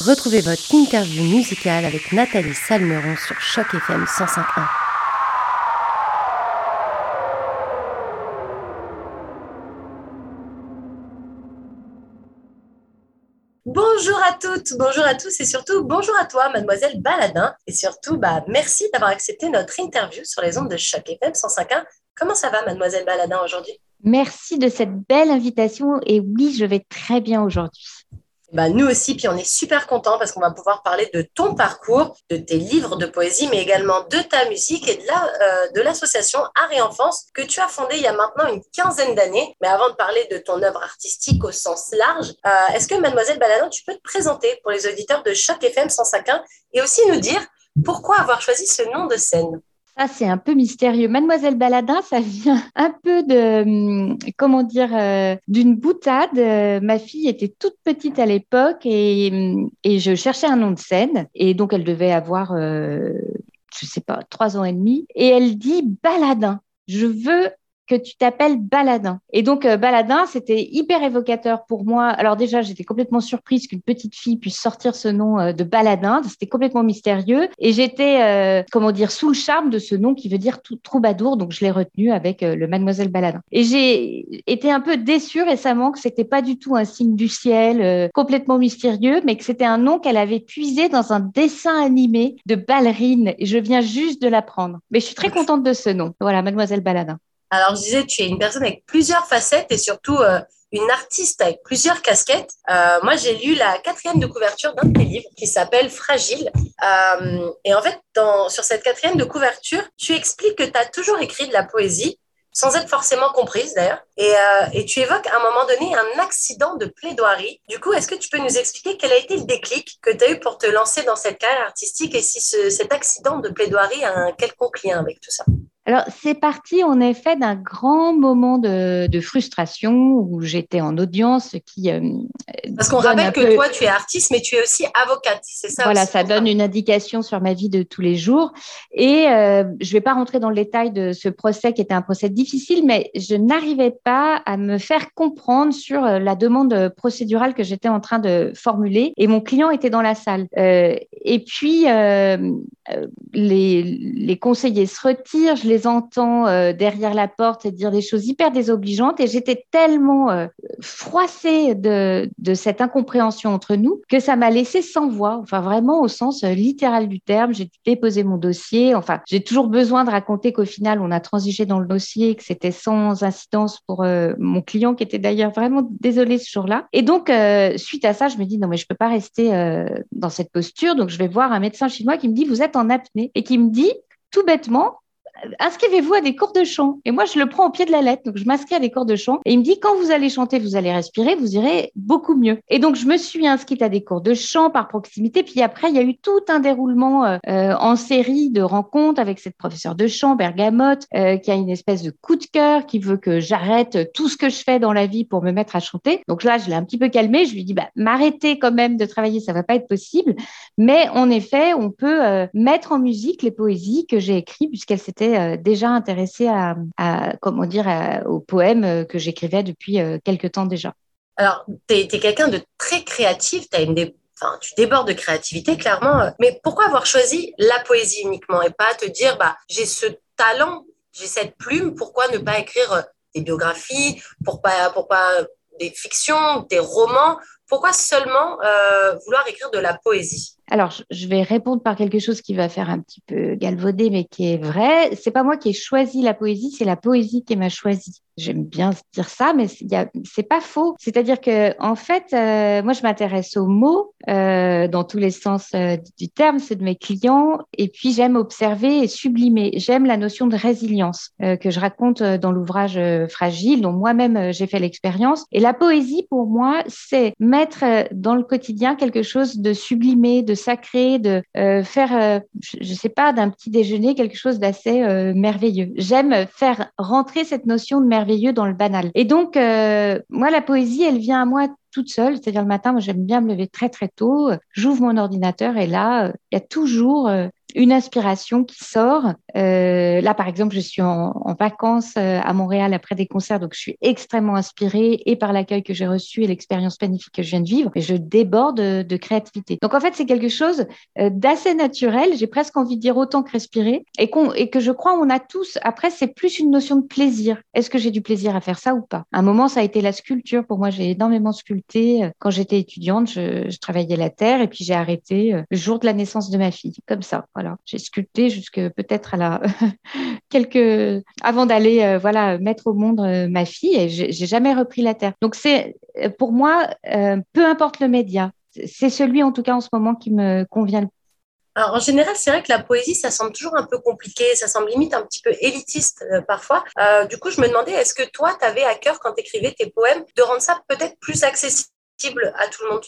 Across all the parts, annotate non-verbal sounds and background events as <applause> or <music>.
Retrouvez votre interview musicale avec Nathalie Salmeron sur Choc FM 105.1. Bonjour à toutes, bonjour à tous et surtout bonjour à toi, mademoiselle Baladin. Et surtout, bah, merci d'avoir accepté notre interview sur les ondes de Choc FM 105.1. Comment ça va, mademoiselle Baladin, aujourd'hui? Merci de cette belle invitation. Et oui, je vais très bien aujourd'hui. Bah, nous aussi, puis on est super contents parce qu'on va pouvoir parler de ton parcours, de tes livres de poésie, mais également de ta musique et de, la, euh, l'association Art et Enfance que tu as fondée il y a maintenant une quinzaine d'années. Mais avant de parler de ton œuvre artistique au sens large, euh, est-ce que Mademoiselle Baladin, tu peux te présenter pour les auditeurs de Choc FM 105.1 et aussi nous dire pourquoi avoir choisi ce nom de scène? Ça, c'est un peu mystérieux. Mademoiselle Baladin, ça vient un peu de, hum, comment dire, euh, d'une boutade. Euh, ma fille était toute petite à l'époque et, hum, et, je cherchais un nom de scène. Et donc, elle devait avoir, euh, je sais pas, trois ans et demi. Et elle dit Baladin. Je veux que tu t'appelles Baladin. Et donc, euh, Baladin, c'était hyper évocateur pour moi. Alors déjà, j'étais complètement surprise qu'une petite fille puisse sortir ce nom euh, de Baladin. C'était complètement mystérieux. Et j'étais, euh, comment dire, sous le charme de ce nom qui veut dire troubadour. Donc, je l'ai retenu avec le Mademoiselle Baladin. Et j'ai été un peu déçue récemment que c'était pas du tout un signe du ciel complètement mystérieux, mais que c'était un nom qu'elle avait puisé dans un dessin animé de ballerine. Et je viens juste de l'apprendre. Mais je suis très contente de ce nom. Voilà, Mademoiselle Baladin. Alors, je disais, tu es une personne avec plusieurs facettes et surtout euh, une artiste avec plusieurs casquettes. Euh, moi, j'ai lu la quatrième de couverture d'un de tes livres qui s'appelle Fragile. Euh, et en fait, dans, sur cette quatrième de couverture, tu expliques que tu as toujours écrit de la poésie, sans être forcément comprise d'ailleurs. Et, tu évoques à un moment donné un accident de plaidoirie. Du coup, est-ce que tu peux nous expliquer quel a été le déclic que tu as eu pour te lancer dans cette carrière artistique et si ce, cet accident de plaidoirie a un quelconque lien avec tout ça? Alors, c'est parti en effet d'un grand moment de, frustration où j'étais en audience qui. Euh, Parce qu'on rappelle que toi, tu es artiste, mais tu es aussi avocate, c'est ça Voilà, ça donne une indication sur ma vie de tous les jours. Et euh, je ne vais pas rentrer dans le détail de ce procès qui était un procès difficile, mais je n'arrivais pas à me faire comprendre sur euh, la demande procédurale que j'étais en train de formuler. Et mon client était dans la salle. et puis, les, les conseillers se retirent, je les entends euh, derrière la porte dire des choses hyper désobligeantes et j'étais tellement euh, froissée de, cette incompréhension entre nous que ça m'a laissé sans voix, enfin vraiment au sens euh, littéral du terme. J'ai déposé mon dossier, enfin j'ai toujours besoin de raconter qu'au final on a transigé dans le dossier, que c'était sans incidence pour mon client qui était d'ailleurs vraiment désolé ce jour-là. Et donc suite à ça, je me dis non mais je peux pas rester dans cette posture, donc je vais voir un médecin chinois qui me dit vous êtes en apnée et qui me dit tout bêtement, inscrivez-vous à des cours de chant. Et moi, je le prends au pied de la lettre. Donc, je m'inscris à des cours de chant. Et il me dit, quand vous allez chanter, vous allez respirer, vous irez beaucoup mieux. Et donc, je me suis inscrite à des cours de chant par proximité. Puis après, il y a eu tout un déroulement euh, euh, en série de rencontres avec cette professeure de chant, Bergamote, euh, qui a une espèce de coup de cœur, qui veut que j'arrête tout ce que je fais dans la vie pour me mettre à chanter. Donc là, je l'ai un petit peu calmé. Je lui dis, bah, m'arrêter quand même de travailler, ça va pas être possible. Mais en effet, on peut mettre en musique les poésies que j'ai écrites puisqu'elle s'était euh, déjà intéressée à, comment dire, aux poèmes que j'écrivais depuis euh, quelques temps déjà. Alors, tu es, quelqu'un de très créatif, as une tu débordes de créativité, clairement. Euh, mais pourquoi avoir choisi la poésie uniquement et pas te dire, bah, j'ai ce talent, j'ai cette plume, pourquoi ne pas écrire des biographies, pourquoi pas, pour pas des fictions, des romans? Pourquoi seulement vouloir écrire de la poésie? Alors, je vais répondre par quelque chose qui va faire un petit peu galvauder, mais qui est vrai. C'est pas moi qui ai choisi la poésie, c'est la poésie qui m'a choisi. J'aime bien dire ça, mais c'est pas faux. C'est-à-dire que, en fait, euh, moi, je m'intéresse aux mots euh, dans tous les sens euh, du terme, c'est de mes clients, et puis j'aime observer et sublimer. J'aime la notion de résilience que je raconte dans l'ouvrage Fragile, dont moi-même j'ai fait l'expérience. Et la poésie, pour moi, c'est mettre dans le quotidien quelque chose de sublimé, de sacré, de euh, faire, euh, je ne sais pas, d'un petit déjeuner quelque chose d'assez euh, merveilleux. J'aime faire rentrer cette notion de merveilleux dans le banal. Et donc, moi, la poésie, elle vient à moi toute seule, c'est-à-dire le matin, moi j'aime bien me lever très très tôt, j'ouvre mon ordinateur et là, il y a toujours une inspiration qui sort. Euh, là, par exemple, je suis en, vacances euh, à Montréal après des concerts, donc je suis extrêmement inspirée et par l'accueil que j'ai reçu et l'expérience magnifique que je viens de vivre, je déborde de, créativité. Donc en fait, c'est quelque chose euh, d'assez naturel. J'ai presque envie de dire autant que respirer, et, et que je crois on a tous. Après, c'est plus une notion de plaisir. Est-ce que j'ai du plaisir à faire ça ou pas? À un moment, ça a été la sculpture. Pour moi, j'ai énormément sculpté. Quand j'étais étudiante, je, je, travaillais la terre, et puis j'ai arrêté le jour de la naissance de ma fille, comme ça. Voilà, j'ai sculpté jusque peut-être à la <laughs> quelques avant d'aller euh, voilà mettre au monde euh, ma fille et j'ai jamais repris la terre. Donc c'est euh, pour moi peu importe le média, c'est celui en tout cas en ce moment qui me convient le plus. Alors, en général, c'est vrai que la poésie, ça semble toujours un peu compliqué, ça semble limite un petit peu élitiste parfois. du coup, je me demandais, est-ce que toi, tu avais à cœur, quand tu écrivais tes poèmes, de rendre ça peut-être plus accessible à tout le monde?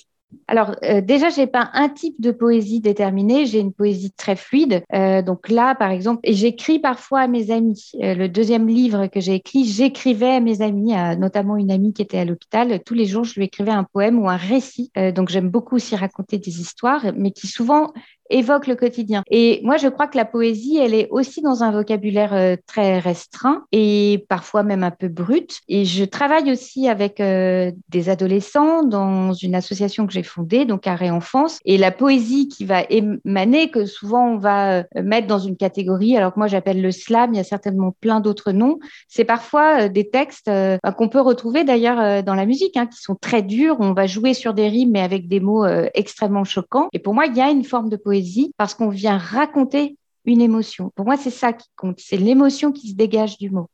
Alors euh, déjà, j'ai pas un type de poésie déterminé, j'ai une poésie très fluide. Euh, donc là, par exemple, j'écris parfois à mes amis. Euh, le deuxième livre que j'ai écrit, j'écrivais à mes amis, notamment une amie qui était à l'hôpital. Tous les jours, je lui écrivais un poème ou un récit. donc j'aime beaucoup aussi raconter des histoires, mais qui souvent évoque le quotidien. Et moi, je crois que la poésie, elle est aussi dans un vocabulaire euh, très restreint et parfois même un peu brut. Et je travaille aussi avec euh, des adolescents dans une association que j'ai fondée, donc Arrêt Enfance. Et la poésie qui va émaner, que souvent on va euh, mettre dans une catégorie, alors que moi j'appelle le slam, il y a certainement plein d'autres noms. C'est parfois des textes qu'on peut retrouver d'ailleurs dans la musique, hein, qui sont très durs. On va jouer sur des rimes, mais avec des mots extrêmement choquants. Et pour moi, il y a une forme de poésie parce qu'on vient raconter une émotion. Pour moi, c'est ça qui compte, c'est l'émotion qui se dégage du mot.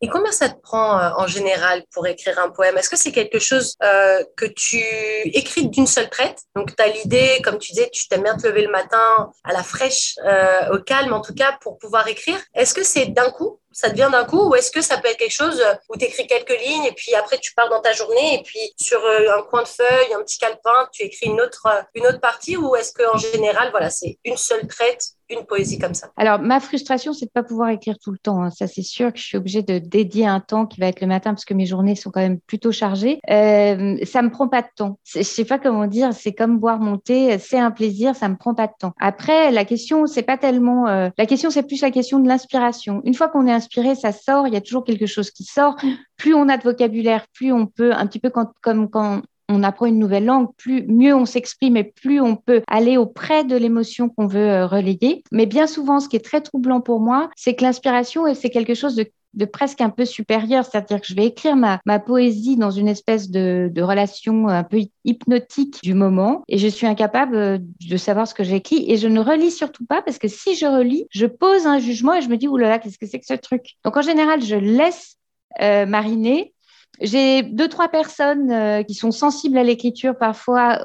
Et combien ça te prend euh, en général pour écrire un poème? Est-ce que c'est quelque chose euh, que tu écris d'une seule traite? Donc, tu as l'idée, comme tu disais, tu t'aimes bien te lever le matin à la fraîche, euh, au calme en tout cas, pour pouvoir écrire. Est-ce que c'est d'un coup ça te vient d'un coup ou est-ce que ça peut être quelque chose où tu écris quelques lignes et puis après tu pars dans ta journée et puis sur un coin de feuille, un petit calepin, tu écris une autre, une autre partie ou est-ce qu'en général, voilà, c'est une seule traite une poésie comme ça? Alors, ma frustration, c'est de ne pas pouvoir écrire tout le temps. Hein. Ça, c'est sûr que je suis obligée de dédier un temps qui va être le matin parce que mes journées sont quand même plutôt chargées. Euh, ça me prend pas de temps. Je sais pas comment dire. C'est comme boire mon thé. C'est un plaisir. Ça me prend pas de temps. Après, la question, c'est pas tellement. Euh, la question, c'est plus la question de l'inspiration. Une fois qu'on est ça sort. Il y a toujours quelque chose qui sort. Plus on a de vocabulaire, plus on peut, un petit peu comme quand on apprend une nouvelle langue, plus mieux on s'exprime et plus on peut aller auprès de l'émotion qu'on veut euh, relayer. Mais bien souvent, ce qui est très troublant pour moi, c'est que l'inspiration, c'est quelque chose de presque un peu supérieur, c'est-à-dire que je vais écrire ma, poésie dans une espèce de, relation un peu hypnotique du moment et je suis incapable euh, de savoir ce que j'écris et je ne relis surtout pas parce que si je relis, je pose un jugement et je me dis, oulala, qu'est-ce que c'est que ce truc? Donc en général, je laisse euh, mariner. J'ai deux, trois personnes euh, qui sont sensibles à l'écriture parfois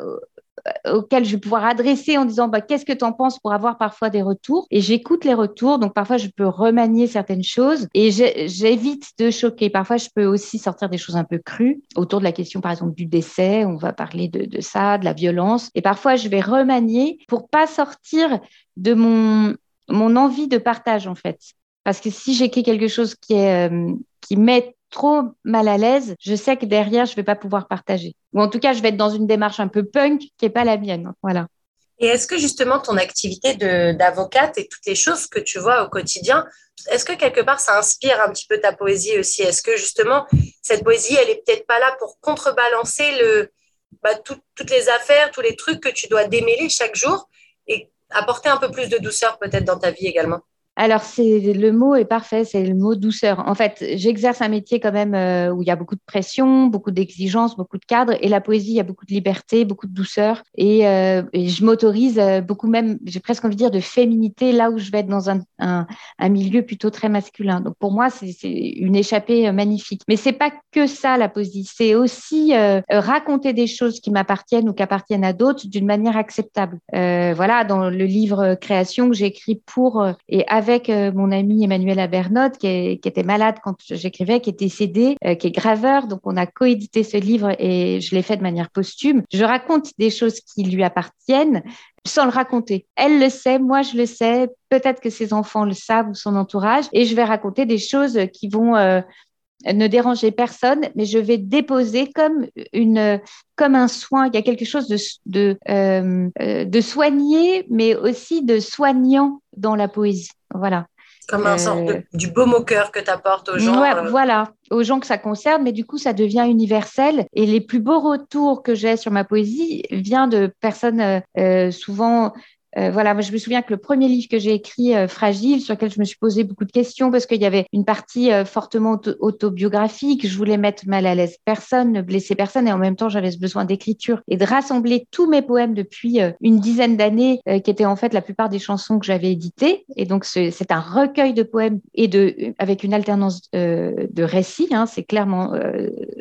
euh, auxquelles je vais pouvoir adresser en disant bah, qu'est-ce que tu en penses pour avoir parfois des retours? Et j'écoute les retours, donc parfois je peux remanier certaines choses et j'évite de choquer. Parfois je peux aussi sortir des choses un peu crues autour de la question par exemple du décès, on va parler de, de ça, de la violence. Et parfois je vais remanier pour pas sortir de mon, mon envie de partage en fait. Parce que si j'écris quelque chose qui, est, euh, qui met trop mal à l'aise, je sais que derrière, je ne vais pas pouvoir partager. Ou en tout cas, je vais être dans une démarche un peu punk qui n'est pas la mienne. Voilà. Et est-ce que justement ton activité d'avocate et toutes les choses que tu vois au quotidien, est-ce que quelque part ça inspire un petit peu ta poésie aussi? Est-ce que justement cette poésie, elle est peut-être pas là pour contrebalancer le, bah, toutes les affaires, tous les trucs que tu dois démêler chaque jour et apporter un peu plus de douceur peut-être dans ta vie également? Alors, c'est le mot est parfait, c'est le mot douceur. En fait, j'exerce un métier quand même euh, où il y a beaucoup de pression, beaucoup d'exigences, beaucoup de cadres. Et la poésie, il y a beaucoup de liberté, beaucoup de douceur. Et, euh, je m'autorise euh, beaucoup même, j'ai presque envie de dire, de féminité là où je vais être dans un, milieu plutôt très masculin. Donc, pour moi, c'est une échappée magnifique. Mais c'est pas que ça, la poésie. C'est aussi raconter des choses qui m'appartiennent ou qui appartiennent à d'autres d'une manière acceptable. voilà, dans le livre Création que j'ai écrit pour et avec avec euh, mon ami Emmanuel Abernotte, qui, était malade quand j'écrivais, qui est décédé, euh, qui est graveur. Donc, on a coédité ce livre et je l'ai fait de manière posthume. Je raconte des choses qui lui appartiennent sans le raconter. Elle le sait, moi je le sais, peut-être que ses enfants le savent ou son entourage, et je vais raconter des choses qui vont euh, ne déranger personne, mais je vais déposer comme une comme un soin. Il y a quelque chose de de, euh, de soigné, mais aussi de soignant dans la poésie. Voilà. Comme un sort de, du baume au cœur que tu apportes aux gens. Ouais, Voilà, aux gens que ça concerne, mais du coup, ça devient universel. Et les plus beaux retours que j'ai sur ma poésie viennent de personnes euh, souvent euh, voilà, moi je me souviens que le premier livre que j'ai écrit, euh, Fragile, sur lequel je me suis posé beaucoup de questions parce qu'il y avait une partie euh, fortement autobiographique, je voulais mettre mal à l'aise personne, ne blesser personne, et en même temps j'avais ce besoin d'écriture et de rassembler tous mes poèmes depuis une dizaine d'années, qui étaient en fait la plupart des chansons que j'avais éditées. Et donc c'est un recueil de poèmes et de avec une alternance de récits, hein, c'est clairement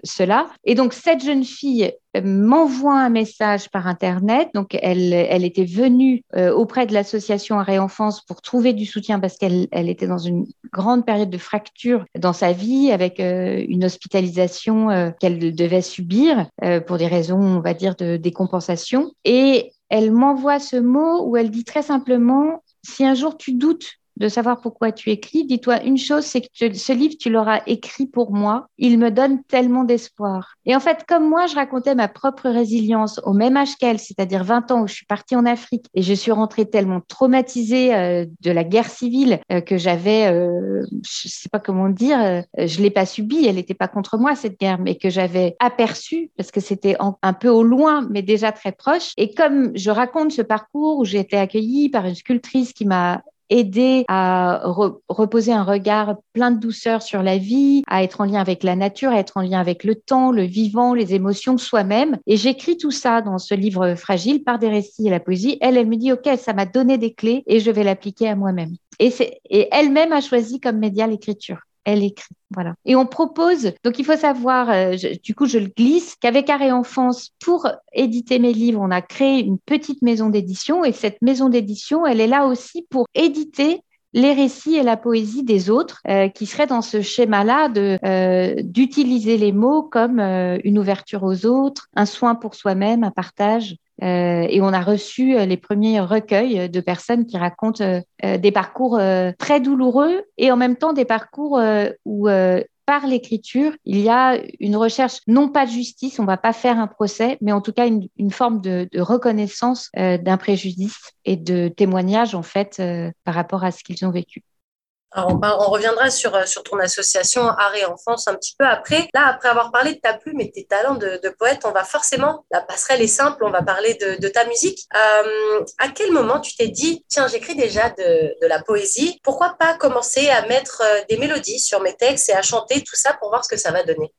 cela. Et donc cette jeune fille m'envoie un message par Internet. Donc, elle, elle était venue euh, auprès de l'association Arrêt Enfance pour trouver du soutien parce qu'elle elle était dans une grande période de fracture dans sa vie avec euh, une hospitalisation euh, qu'elle devait subir pour des raisons, on va dire, de décompensation. Et elle m'envoie ce mot où elle dit très simplement, si un jour tu doutes de savoir pourquoi tu écris, dis-toi une chose, c'est que ce livre, tu l'auras écrit pour moi. Il me donne tellement d'espoir. Et en fait, comme moi, je racontais ma propre résilience au même âge qu'elle, c'est-à-dire 20 ans où je suis partie en Afrique et je suis rentrée tellement traumatisée euh, de la guerre civile euh, que j'avais, euh, je sais pas comment dire, euh, je l'ai pas subie, elle n'était pas contre moi cette guerre, mais que j'avais aperçu parce que c'était un peu au loin, mais déjà très proche. Et comme je raconte ce parcours où j'ai été accueillie par une sculptrice qui m'a aider à reposer un regard plein de douceur sur la vie, à être en lien avec la nature, à être en lien avec le temps, le vivant, les émotions, soi-même. Et j'écris tout ça dans ce livre fragile par des récits et la poésie. Elle, elle me dit, OK, ça m'a donné des clés et je vais l'appliquer à moi-même. Et, et elle-même a choisi comme média l'écriture elle écrit. Voilà. Et on propose, donc il faut savoir, euh, du coup je le glisse, qu'avec Arrêt Enfance, pour éditer mes livres, on a créé une petite maison d'édition et cette maison d'édition, elle est là aussi pour éditer les récits et la poésie des autres, euh, qui seraient dans ce schéma-là euh, d'utiliser les mots comme une ouverture aux autres, un soin pour soi-même, un partage. Euh, et on a reçu euh, les premiers recueils de personnes qui racontent euh, des parcours très douloureux et en même temps des parcours où par l'écriture, il y a une recherche, non pas de justice, on ne va pas faire un procès, mais en tout cas une, forme de, de reconnaissance d'un préjudice et de témoignage en fait par rapport à ce qu'ils ont vécu. Alors on, reviendra sur, euh, sur ton association Art et Enfance un petit peu après. Là, après avoir parlé de ta plume et de tes talents de, poète, on va forcément, la passerelle est simple, on va parler de, ta musique. Euh, à quel moment tu t'es dit, tiens, j'écris déjà de, de, la poésie, pourquoi pas commencer à mettre euh, des mélodies sur mes textes et à chanter tout ça pour voir ce que ça va donner?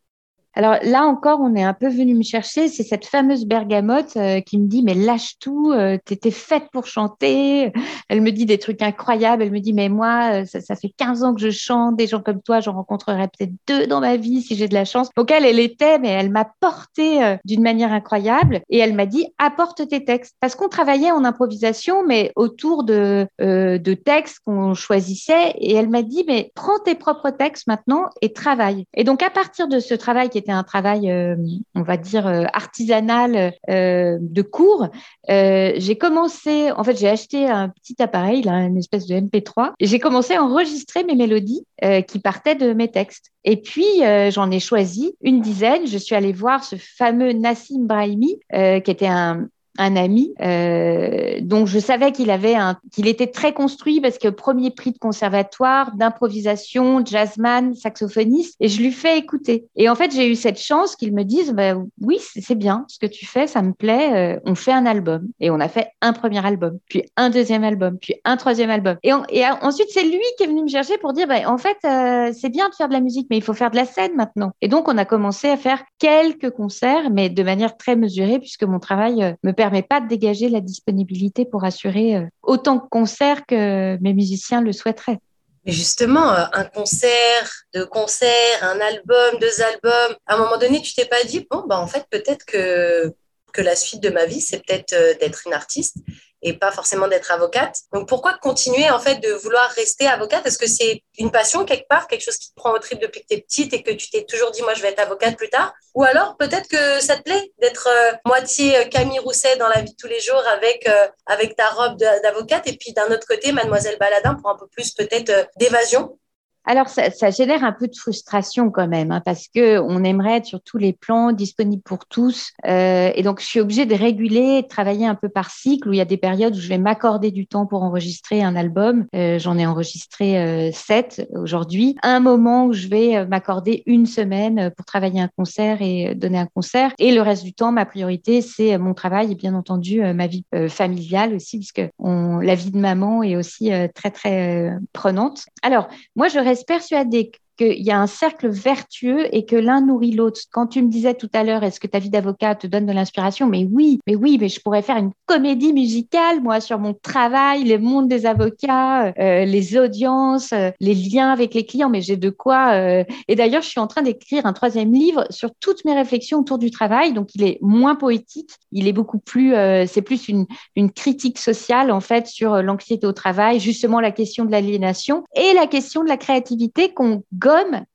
Alors là encore, on est un peu venu me chercher. C'est cette fameuse bergamote euh, qui me dit mais lâche tout, euh, tu étais faite pour chanter. Elle me dit des trucs incroyables. Elle me dit mais moi, euh, ça, fait 15 ans que je chante. Des gens comme toi, j'en rencontrerai peut-être deux dans ma vie si j'ai de la chance. Donc elle, elle était, mais elle m'a porté d'une manière incroyable. Et elle m'a dit apporte tes textes parce qu'on travaillait en improvisation, mais autour de de textes qu'on choisissait. Et elle m'a dit mais prends tes propres textes maintenant et travaille. Et donc à partir de ce travail qui était un travail, euh, on va dire, euh, artisanal euh, de cours, j'ai commencé, en fait, j'ai acheté un petit appareil, une espèce de MP3, et j'ai commencé à enregistrer mes mélodies qui partaient de mes textes. Et puis, j'en ai choisi une dizaine. Je suis allée voir ce fameux Nassim Brahimi, qui était un, un ami euh, dont je savais qu'il avait un, qu'il était très construit parce que premier prix de conservatoire, d'improvisation, jazzman, saxophoniste, et je lui fais écouter. Et en fait, j'ai eu cette chance qu'il me dise, bah, oui, c'est bien ce que tu fais, ça me plaît, euh, on fait un album. Et on a fait un premier album, puis un deuxième album, puis un troisième album. Et, et ensuite, c'est lui qui est venu me chercher pour dire, bah, en fait, euh, c'est bien de faire de la musique, mais il faut faire de la scène maintenant. Et donc, on a commencé à faire quelques concerts, mais de manière très mesurée, puisque mon travail euh, me permet permet pas de dégager la disponibilité pour assurer euh, autant de concerts que mes musiciens le souhaiteraient. Justement, euh, un concert, deux concerts, un album, deux albums, à un moment donné, tu t'es pas dit, bon, bah, en fait, peut-être que, que la suite de ma vie, c'est peut-être euh, d'être une artiste et pas forcément d'être avocate. Donc pourquoi continuer en fait de vouloir rester avocate? Est-ce que c'est une passion quelque part, quelque chose qui te prend au trip depuis que tu es petite et que tu t'es toujours dit moi je vais être avocate plus tard? Ou alors peut-être que ça te plaît d'être euh, moitié euh, Camille Rousset dans la vie de tous les jours avec euh, avec ta robe d'avocate et puis d'un autre côté mademoiselle Baladin pour un peu plus peut-être d'évasion? Alors, ça, génère un peu de frustration quand même, hein, parce que on aimerait être sur tous les plans, disponible pour tous. Euh, et donc, je suis obligée de réguler, de travailler un peu par cycle, où il y a des périodes où je vais m'accorder du temps pour enregistrer un album. Euh, j'en ai enregistré euh, sept aujourd'hui. Un moment où je vais m'accorder une semaine pour travailler un concert et donner un concert. Et le reste du temps, ma priorité, c'est mon travail et bien entendu ma vie familiale aussi, puisque la vie de maman est aussi très, très prenante. Alors, moi, je reste persuadée qu'il y a un cercle vertueux et que l'un nourrit l'autre. Quand tu me disais tout à l'heure, est-ce que ta vie d'avocat te donne de l'inspiration? Mais oui, mais oui, mais je pourrais faire une comédie musicale, moi, sur mon travail, le monde des avocats, euh, les audiences, euh, les liens avec les clients, mais j'ai de quoi. Euh, et d'ailleurs, je suis en train d'écrire un troisième livre sur toutes mes réflexions autour du travail. Donc, il est moins poétique, il est beaucoup plus, c'est plus une, une critique sociale, en fait, sur l'anxiété au travail, justement la question de l'aliénation et la question de la créativité qu'on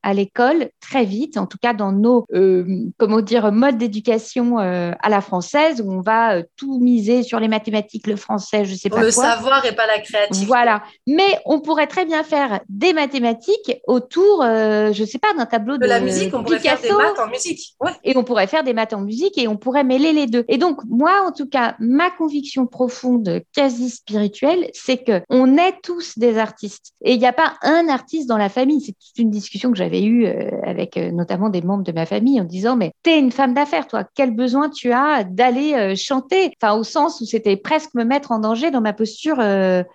à l'école très vite, en tout cas dans nos euh, comment dire modes d'éducation euh, à la française où on va euh, tout miser sur les mathématiques, le français, je sais pas le quoi. Le savoir et pas la créativité. Voilà, mais on pourrait très bien faire des mathématiques autour, je sais pas, d'un tableau de, de la musique. On pourrait faire des maths en musique. Ouais. Et on pourrait faire des maths en musique et on pourrait mêler les deux. Et donc moi, en tout cas, ma conviction profonde, quasi spirituelle, c'est que on est tous des artistes et il n'y a pas un artiste dans la famille. C'est une discussion que j'avais eue euh, avec euh, notamment des membres de ma famille en disant mais t'es une femme d'affaires toi. Quel besoin tu as d'aller euh, chanter? Enfin au sens où c'était presque me mettre en danger dans ma posture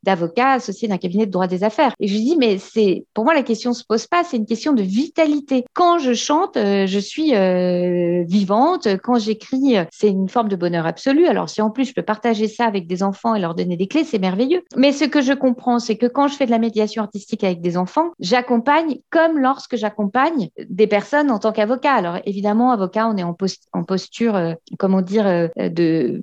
d'avocat associé d'un cabinet de droit des affaires. Et je dis mais c'est pour moi la question se pose pas. C'est une question de vitalité. Quand je chante je suis vivante. Quand j'écris c'est une forme de bonheur absolu. Alors si en plus je peux partager ça avec des enfants et leur donner des clés c'est merveilleux. Mais ce que je comprends c'est que quand je fais de la médiation artistique avec des enfants j'accompagne comme lorsque j'accompagne des personnes en tant qu'avocat. Alors évidemment, avocat, on est en, posture, euh, comment dire, euh, de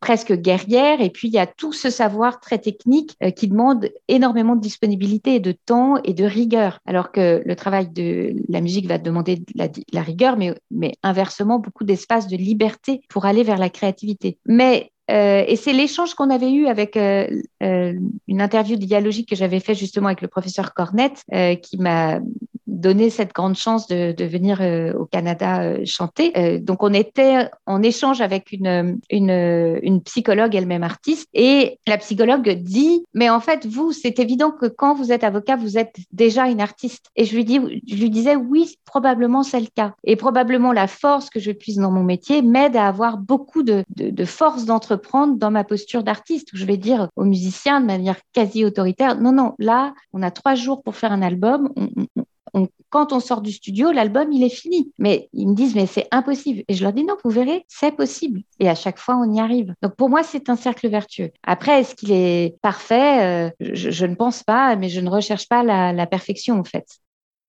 presque guerrière. Et puis, il y a tout ce savoir très technique euh, qui demande énormément de disponibilité de temps et de rigueur. Alors que le travail de la musique va demander de la, rigueur, mais, mais inversement, beaucoup d'espace de liberté pour aller vers la créativité. Mais et c'est l'échange qu'on avait eu avec une interview dialogique que j'avais fait justement avec le professeur Cornette, qui m'a donné cette grande chance de, de venir euh, au Canada euh, chanter. Euh, donc, on était en échange avec une, une, une psychologue, elle-même artiste, et la psychologue dit, mais en fait, vous, c'est évident que quand vous êtes avocat, vous êtes déjà une artiste. Et je lui, dis, je lui disais, oui, probablement c'est le cas. Et probablement la force que je puise dans mon métier m'aide à avoir beaucoup de, de, de force d'entreprendre dans ma posture d'artiste, où je vais dire aux musiciens de manière quasi autoritaire, non, non, là, on a trois jours pour faire un album, on, quand on sort du studio, l'album, il est fini. Mais ils me disent, mais c'est impossible. Et je leur dis, non, vous verrez, c'est possible. Et à chaque fois, on y arrive. Donc pour moi, c'est un cercle vertueux. Après, est-ce qu'il est parfait? Euh, je, ne pense pas, mais je ne recherche pas la, la perfection, en fait.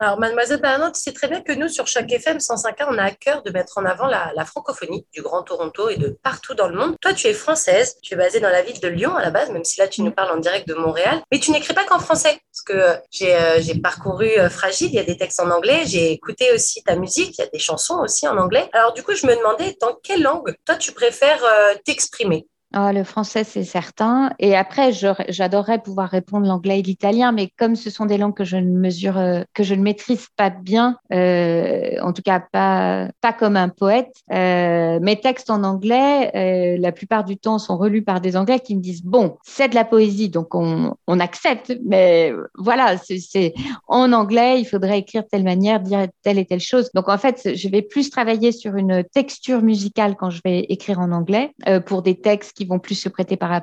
Alors, mademoiselle Bernard, tu sais très bien que nous, sur chaque FM 105.1, on a à cœur de mettre en avant la, francophonie du Grand Toronto et de partout dans le monde. Toi, tu es française, tu es basée dans la ville de Lyon à la base, même si là, tu nous parles en direct de Montréal, mais tu n'écris pas qu'en français. Parce que euh, euh, j'ai parcouru euh, Fragile, il y a des textes en anglais, j'ai écouté aussi ta musique, il y a des chansons aussi en anglais. Alors, du coup, je me demandais, dans quelle langue, toi, tu préfères t'exprimer? Ah, le français, c'est certain. Et après, j'adorerais pouvoir répondre l'anglais et l'italien, mais comme ce sont des langues que je ne mesure, euh, que je ne maîtrise pas bien, euh, en tout cas pas, pas comme un poète, euh, mes textes en anglais, la plupart du temps, sont relus par des Anglais qui me disent bon, c'est de la poésie, donc on, on accepte, mais voilà, c'est en anglais, il faudrait écrire de telle manière, dire telle et telle chose. Donc en fait, je vais plus travailler sur une texture musicale quand je vais écrire en anglais pour des textes qui vont plus se prêter par,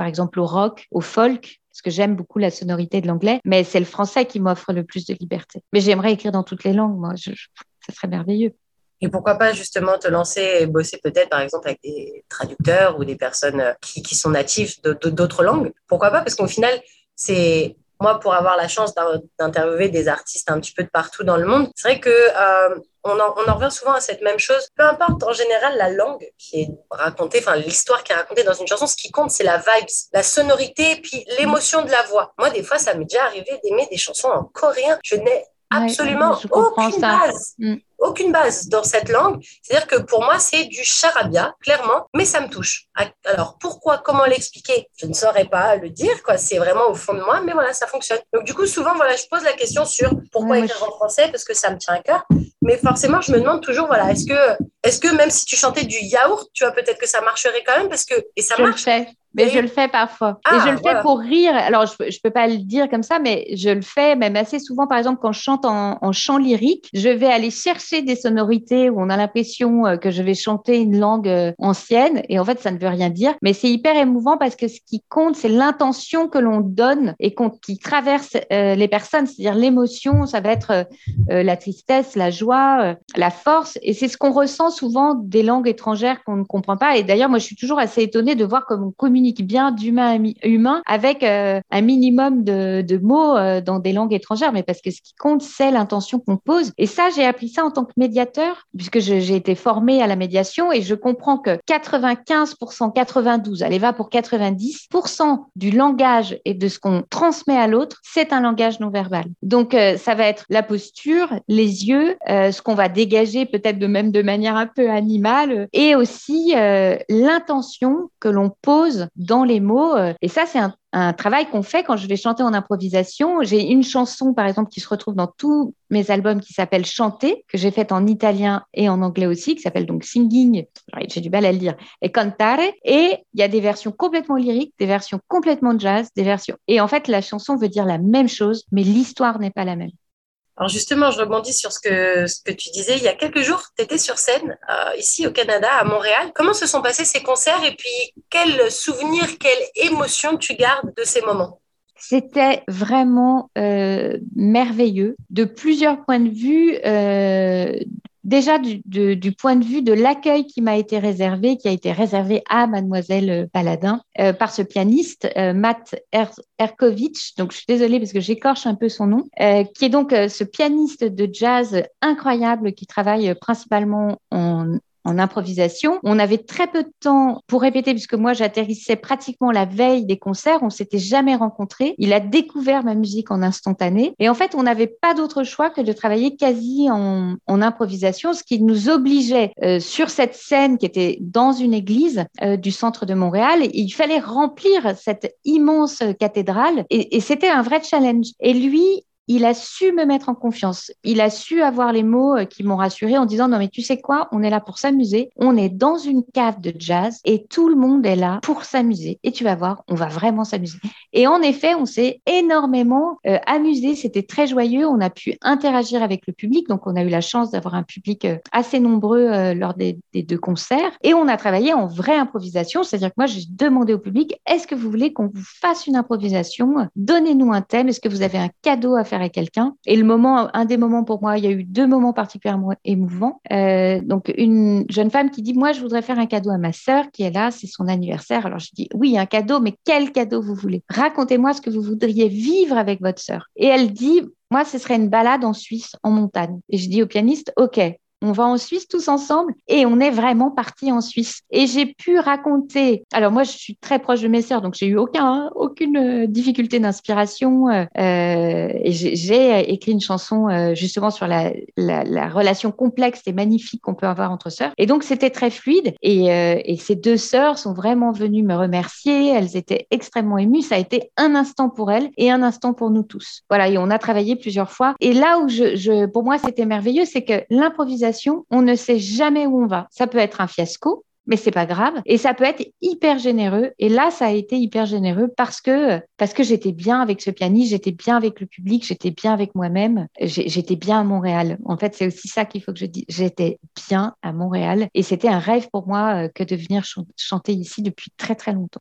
exemple au rock, au folk, parce que j'aime beaucoup la sonorité de l'anglais, mais c'est le français qui m'offre le plus de liberté. Mais j'aimerais écrire dans toutes les langues, moi, ça serait merveilleux. Et pourquoi pas justement te lancer et bosser peut-être par exemple avec des traducteurs ou des personnes qui, qui sont natifs d'autres langues? Pourquoi pas? Parce qu'au final, c'est moi pour avoir la chance d'interviewer des artistes un petit peu de partout dans le monde, c'est vrai que euh, on en, revient souvent à cette même chose. Peu importe en général la langue qui est racontée, enfin l'histoire qui est racontée dans une chanson, ce qui compte c'est la vibe, la sonorité, puis l'émotion de la voix. Moi des fois ça m'est déjà arrivé d'aimer des chansons en coréen. Je n'ai absolument aucune base. Mm. Aucune base dans cette langue. C'est-à-dire que pour moi, c'est du charabia, clairement, mais ça me touche. Alors, pourquoi, comment l'expliquer? Je ne saurais pas le dire, quoi. C'est vraiment au fond de moi, mais voilà, ça fonctionne. Donc, du coup, souvent, voilà, je pose la question sur pourquoi écrire en français, parce que ça me tient à cœur. Mais forcément, je me demande toujours, voilà, est-ce que, est-ce que même si tu chantais du yaourt, tu vois, peut-être que ça marcherait quand même, parce que, et ça marche. Mais je le fais parfois. et je ah, le fais pour rire. Alors, je ne peux pas le dire comme ça, mais je le fais même assez souvent. Par exemple, quand je chante en, chant lyrique, je vais aller chercher des sonorités où on a l'impression euh, que je vais chanter une langue euh, ancienne. Et en fait, ça ne veut rien dire. Mais c'est hyper émouvant parce que ce qui compte, c'est l'intention que l'on donne et qui traverse euh, les personnes. C'est-à-dire l'émotion, ça va être la tristesse, la joie, la force. Et c'est ce qu'on ressent souvent des langues étrangères qu'on ne comprend pas. Et d'ailleurs, moi, je suis toujours assez étonnée de voir comment on communique bien d'humain à humain avec euh, un minimum de, mots euh, dans des langues étrangères, mais parce que ce qui compte, c'est l'intention qu'on pose. Et ça, j'ai appris ça en tant que médiateur, puisque j'ai été formée à la médiation et je comprends que 95%, 92, allez, va pour 90% du langage et de ce qu'on transmet à l'autre, c'est un langage non verbal. Donc, euh, ça va être la posture, les yeux, ce qu'on va dégager peut-être de même de manière un peu animale, et aussi l'intention que l'on pose dans les mots. Euh, et ça, c'est un, travail qu'on fait quand je vais chanter en improvisation. J'ai une chanson, par exemple, qui se retrouve dans tous mes albums qui s'appelle Chanter, que j'ai faite en italien et en anglais aussi, qui s'appelle donc Singing, j'ai du mal à le dire, et Cantare. Et il y a des versions complètement lyriques, des versions complètement jazz, des versions. Et en fait, la chanson veut dire la même chose, mais l'histoire n'est pas la même. Alors justement, je rebondis sur ce que, tu disais. Il y a quelques jours, tu étais sur scène euh, ici au Canada, à Montréal. Comment se sont passés ces concerts et puis quel souvenir, quelle émotion tu gardes de ces moments? C'était vraiment euh, merveilleux de plusieurs points de vue, euh, déjà du, point de vue de l'accueil qui m'a été réservé, qui a été réservé à Mademoiselle Paladin euh, par ce pianiste, euh, Matt Erkovitch, donc je suis désolée parce que j'écorche un peu son nom, euh, qui est donc ce pianiste de jazz incroyable qui travaille principalement en en improvisation. On avait très peu de temps pour répéter puisque moi j'atterrissais pratiquement la veille des concerts. On s'était jamais rencontrés. Il a découvert ma musique en instantané et en fait on n'avait pas d'autre choix que de travailler quasi en, improvisation, ce qui nous obligeait euh, sur cette scène qui était dans une église euh, du centre de Montréal. il fallait remplir cette immense cathédrale et, et c'était un vrai challenge. Et lui, il a su me mettre en confiance. Il a su avoir les mots euh, qui m'ont rassuré en disant non mais tu sais quoi, on est là pour s'amuser. On est dans une cave de jazz et tout le monde est là pour s'amuser. Et tu vas voir, on va vraiment s'amuser. Et en effet, on s'est énormément euh, amusé. C'était très joyeux. On a pu interagir avec le public. Donc on a eu la chance d'avoir un public euh, assez nombreux lors des, des, deux concerts. Et on a travaillé en vraie improvisation. C'est-à-dire que moi, j'ai demandé au public est-ce que vous voulez qu'on vous fasse une improvisation? Donnez-nous un thème. Est-ce que vous avez un cadeau à faire quelqu'un. Et le moment, un des moments pour moi, il y a eu deux moments particulièrement émouvants. Euh, donc, une jeune femme qui dit, moi, je voudrais faire un cadeau à ma sœur qui est là, c'est son anniversaire. Alors, je dis, oui, un cadeau, mais quel cadeau vous voulez? Racontez-moi ce que vous voudriez vivre avec votre sœur. Et elle dit, moi, ce serait une balade en Suisse, en montagne. Et je dis au pianiste, OK, on va en Suisse tous ensemble et on est vraiment parti en Suisse. Et j'ai pu raconter. Alors moi, je suis très proche de mes sœurs, donc j'ai eu aucun, aucune euh, difficulté d'inspiration. Euh, et j'ai écrit une chanson euh, justement sur la, la, relation complexe et magnifique qu'on peut avoir entre sœurs. Et donc c'était très fluide. Et, ces deux sœurs sont vraiment venues me remercier. Elles étaient extrêmement émues. Ça a été un instant pour elles et un instant pour nous tous. Voilà. Et on a travaillé plusieurs fois. Et là où je pour moi c'était merveilleux, c'est que l'improvisation on ne sait jamais où on va. Ça peut être un fiasco, mais c'est pas grave. Et ça peut être hyper généreux. Et là, ça a été hyper généreux parce que parce que j'étais bien avec ce pianiste, j'étais bien avec le public, j'étais bien avec moi-même, j'étais bien à Montréal. En fait, c'est aussi ça qu'il faut que je dise. J'étais bien à Montréal et c'était un rêve pour moi euh, que de venir chanter ici depuis très très longtemps.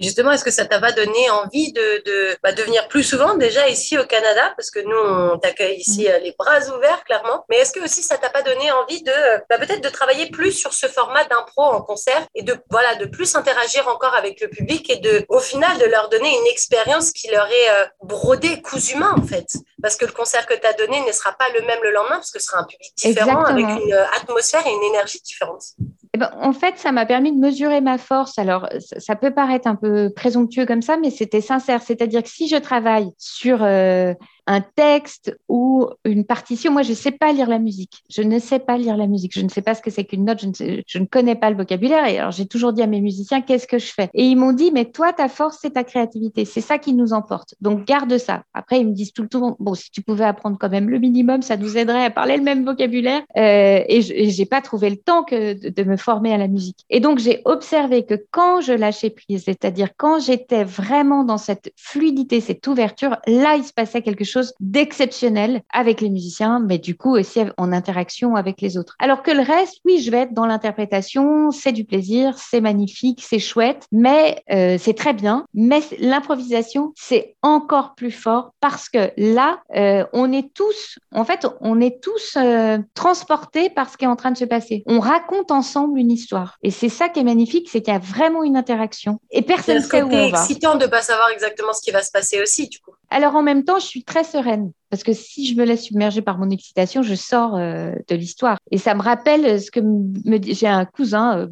Justement, est-ce que ça t'a pas donné envie de, de, bah, de, venir plus souvent déjà ici au Canada? Parce que nous, on t'accueille ici mm. euh, les bras ouverts, clairement. Mais est-ce que aussi ça t'a pas donné envie de bah, peut-être de travailler plus sur ce format d'impro en concert et de, voilà, de plus interagir encore avec le public et de, au final, de leur donner une expérience qui leur est euh, brodée, cousument, en fait? Parce que le concert que tu as donné ne sera pas le même le lendemain parce que ce sera un public différent avec une euh, atmosphère et une énergie différente. Eh ben, en fait, ça m'a permis de mesurer ma force. Alors, ça, peut paraître un peu présomptueux comme ça, mais c'était sincère. C'est-à-dire que si je travaille sur euh, un texte ou une partition. Moi, je ne sais pas lire la musique. Je ne sais pas lire la musique. Je ne sais pas ce que c'est qu'une note. Je ne, connais pas le vocabulaire. Et alors, j'ai toujours dit à mes musiciens, qu'est-ce que je fais? Et ils m'ont dit, mais toi, ta force, c'est ta créativité. C'est ça qui nous emporte. Donc, garde ça. Après, ils me disent tout le temps, bon, si tu pouvais apprendre quand même le minimum, ça nous aiderait à parler le même vocabulaire. Euh, et je n'ai pas trouvé le temps de me former à la musique. Et donc, j'ai observé que quand je lâchais prise, c'est-à-dire quand j'étais vraiment dans cette fluidité, cette ouverture, là, il se passait quelque chose d'exceptionnel avec les musiciens, mais du coup aussi en interaction avec les autres. Alors que le reste, oui, je vais être dans l'interprétation, c'est du plaisir, c'est magnifique, c'est chouette, mais euh, c'est très bien. Mais l'improvisation, c'est encore plus fort parce que là, euh, on est tous, en fait, on est tous euh, transportés par ce qui est en train de se passer. On raconte ensemble une histoire. Et c'est ça qui est magnifique, c'est qu'il y a vraiment une interaction. Et personne ne sait où on va. C'est excitant de ne pas savoir exactement ce qui va se passer aussi, du coup. Alors en même temps, je suis très sereine parce que si je me laisse submerger par mon excitation, je sors euh, de l'histoire. Et ça me rappelle ce que me dit. J'ai un cousin euh,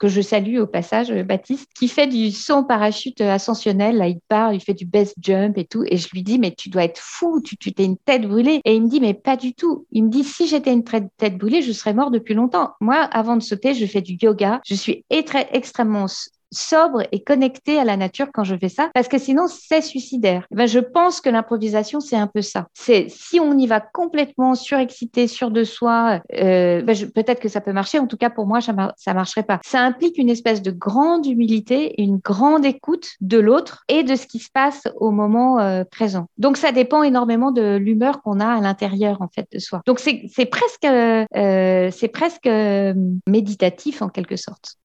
que je salue au passage, euh, Baptiste, qui fait du en parachute ascensionnel. Là, il part, il fait du best jump et tout. Et je lui dis, mais tu dois être fou, tu, tu t'es une tête brûlée. Et il me dit, mais pas du tout. Il me dit, si j'étais une tête brûlée, je serais mort depuis longtemps. Moi, avant de sauter, je fais du yoga. Je suis extrêmement sobre et connecté à la nature quand je fais ça, parce que sinon c'est suicidaire. Ben, je pense que l'improvisation c'est un peu ça. C'est si on y va complètement surexcité, sûr de soi, euh, ben, peut-être que ça peut marcher. En tout cas pour moi ça, ça marcherait pas. Ça implique une espèce de grande humilité, une grande écoute de l'autre et de ce qui se passe au moment euh, présent. Donc ça dépend énormément de l'humeur qu'on a à l'intérieur en fait de soi. Donc c'est presque euh, c'est presque euh, méditatif en quelque sorte.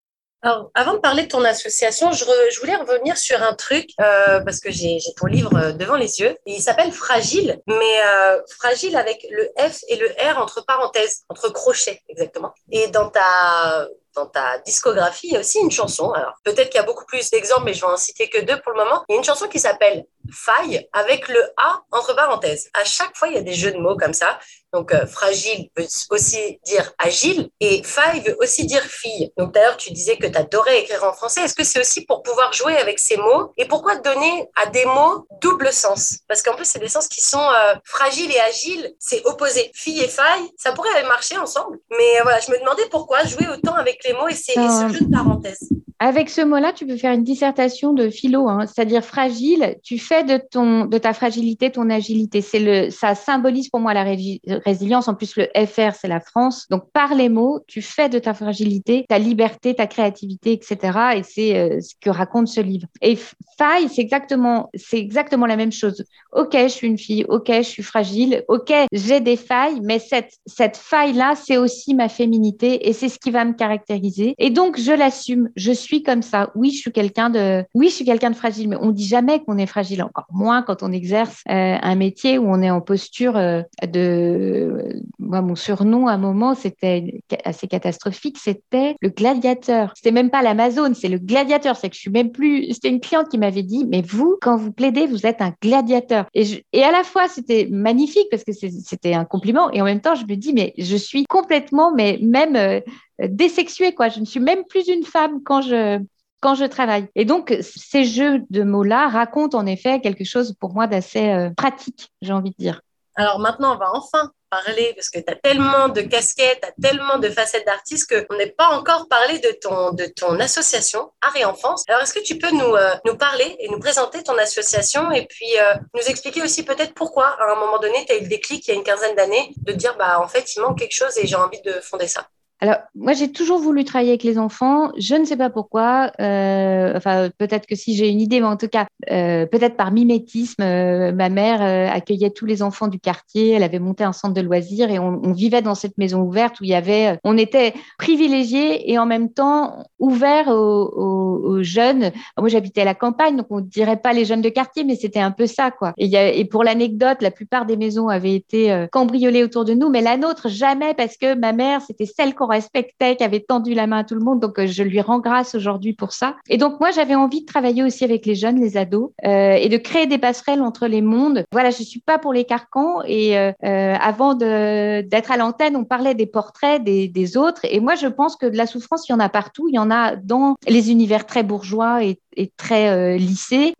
Alors, avant de parler de ton association, je, je voulais revenir sur un truc euh, parce que j'ai ton livre euh, devant les yeux. il s'appelle Fragile, mais euh, fragile avec le F et le R entre parenthèses, entre crochets exactement. Et dans ta dans ta discographie, il y a aussi une chanson. Alors, peut-être qu'il y a beaucoup plus d'exemples, mais je vais en citer que deux pour le moment. Il y a une chanson qui s'appelle Faille avec le A entre parenthèses. À chaque fois, il y a des jeux de mots comme ça. Donc, euh, fragile veut aussi dire agile et faille veut aussi dire fille. Donc, d'ailleurs, tu disais que tu adorais écrire en français. Est-ce que c'est aussi pour pouvoir jouer avec ces mots Et pourquoi donner à des mots double sens? Parce qu'en plus, c'est des sens qui sont euh, fragile et agile, c'est opposé. Fille et faille, ça pourrait marcher ensemble. Mais euh, voilà, je me demandais pourquoi jouer autant avec les mots et, ces, et ce jeu de parenthèses. Avec ce mot-là, tu peux faire une dissertation de philo, hein, c'est-à-dire fragile. Tu fais de ton, de ta fragilité ton agilité. C'est le, ça symbolise pour moi la résilience. En plus, le FR, c'est la France. Donc, par les mots, tu fais de ta fragilité ta liberté, ta créativité, etc. Et c'est euh, ce que raconte ce livre. Et faille, c'est exactement, c'est exactement la même chose. Ok, je suis une fille. Ok, je suis fragile. Ok, j'ai des failles, mais cette, cette faille-là, c'est aussi ma féminité et c'est ce qui va me caractériser. Et donc, je l'assume. Je suis suis comme ça. Oui, je suis quelqu'un de, oui, je suis quelqu'un de fragile, mais on dit jamais qu'on est fragile. Encore moins quand on exerce euh, un métier où on est en posture euh, de. Moi, mon surnom à un moment, c'était assez catastrophique. C'était le gladiateur. C'était même pas l'Amazone, c'est le gladiateur. C'est que je suis même plus. C'était une cliente qui m'avait dit, mais vous, quand vous plaidez, vous êtes un gladiateur. Et, et à la fois, c'était magnifique parce que c'était un compliment, et en même temps, je me dis, mais je suis complètement, mais même euh, désexuée, quoi. Je ne suis même plus une femme quand je, quand je travaille. Et donc, ces jeux de mots-là racontent en effet quelque chose pour moi d'assez euh, pratique, j'ai envie de dire. Alors maintenant, on va enfin parler, parce que tu as tellement de casquettes, tu as tellement de facettes d'artistes qu'on n'est pas encore parlé de ton, de ton association Art et Enfance. Alors, est-ce que tu peux nous, euh, nous parler et nous présenter ton association et puis euh, nous expliquer aussi peut-être pourquoi, à un moment donné, tu as eu le déclic il y a une quinzaine d'années de dire, bah, en fait, il manque quelque chose et j'ai envie de fonder ça? Alors, moi, j'ai toujours voulu travailler avec les enfants. Je ne sais pas pourquoi. Euh, enfin, peut-être que si j'ai une idée, mais en tout cas, euh, peut-être par mimétisme, euh, ma mère euh, accueillait tous les enfants du quartier. Elle avait monté un centre de loisirs et on, vivait dans cette maison ouverte où il y avait, on était privilégiés et en même temps ouverts aux, aux, aux jeunes. moi, j'habitais à la campagne, donc on dirait pas les jeunes de quartier, mais c'était un peu ça, quoi. Et, y a, et pour l'anecdote, la plupart des maisons avaient été cambriolées autour de nous, mais la nôtre jamais parce que ma mère, c'était celle qu'on respectait, qui avait tendu la main à tout le monde. Donc, je lui rends grâce aujourd'hui pour ça. Et donc, moi, j'avais envie de travailler aussi avec les jeunes, les ados, et de créer des passerelles entre les mondes. Voilà, je suis pas pour les carcans. Et avant d'être à l'antenne, on parlait des portraits des, autres. Et moi, je pense que de la souffrance, il y en a partout. Il y en a dans les univers très bourgeois et, très euh,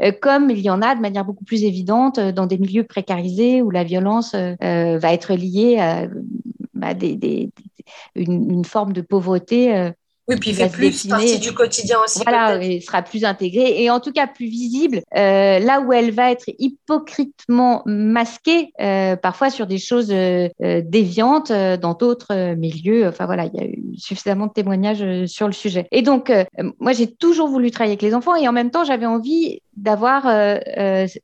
euh, comme il y en a de manière beaucoup plus évidente euh, dans des milieux précarisés où la violence va être liée à bah, des, une, une, forme de pauvreté oui, puis il fait plus partie du quotidien aussi. Voilà, il sera plus intégré et en tout cas plus visible. Euh, là où elle va être hypocritement masquée, euh, parfois sur des choses euh, déviantes dans d'autres milieux. Enfin voilà, il y a eu suffisamment de témoignages sur le sujet. Et donc, moi, j'ai toujours voulu travailler avec les enfants et en même temps, j'avais envie d'avoir